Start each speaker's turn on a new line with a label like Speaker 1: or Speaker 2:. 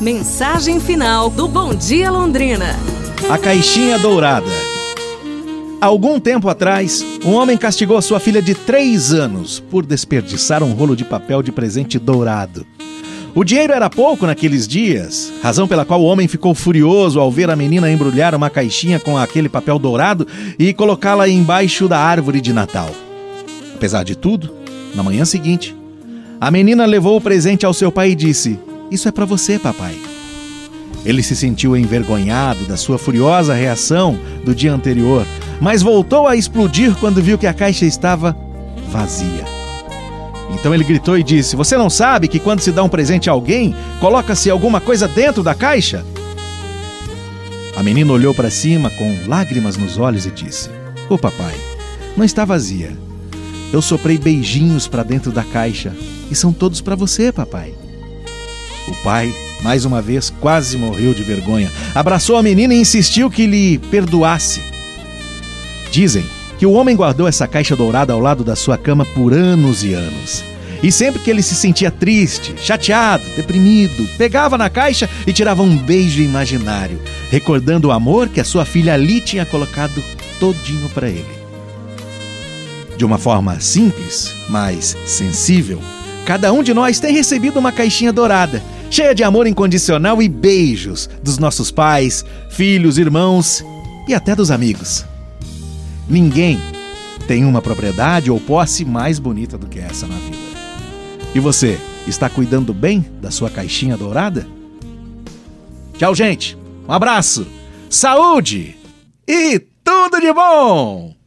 Speaker 1: Mensagem final do Bom Dia Londrina.
Speaker 2: A caixinha dourada. Algum tempo atrás, um homem castigou sua filha de três anos por desperdiçar um rolo de papel de presente dourado. O dinheiro era pouco naqueles dias, razão pela qual o homem ficou furioso ao ver a menina embrulhar uma caixinha com aquele papel dourado e colocá-la embaixo da árvore de Natal. Apesar de tudo, na manhã seguinte, a menina levou o presente ao seu pai e disse: isso é para você, papai. Ele se sentiu envergonhado da sua furiosa reação do dia anterior, mas voltou a explodir quando viu que a caixa estava vazia. Então ele gritou e disse: Você não sabe que quando se dá um presente a alguém, coloca-se alguma coisa dentro da caixa? A menina olhou para cima com lágrimas nos olhos e disse: Ô oh, papai, não está vazia. Eu soprei beijinhos para dentro da caixa e são todos para você, papai. O pai, mais uma vez, quase morreu de vergonha. Abraçou a menina e insistiu que lhe perdoasse. Dizem que o homem guardou essa caixa dourada ao lado da sua cama por anos e anos. E sempre que ele se sentia triste, chateado, deprimido, pegava na caixa e tirava um beijo imaginário, recordando o amor que a sua filha ali tinha colocado todinho para ele. De uma forma simples, mas sensível, cada um de nós tem recebido uma caixinha dourada cheia de amor incondicional e beijos dos nossos pais, filhos, irmãos e até dos amigos. Ninguém tem uma propriedade ou posse mais bonita do que essa na vida. E você, está cuidando bem da sua caixinha dourada? Tchau, gente. Um abraço, saúde e tudo de bom!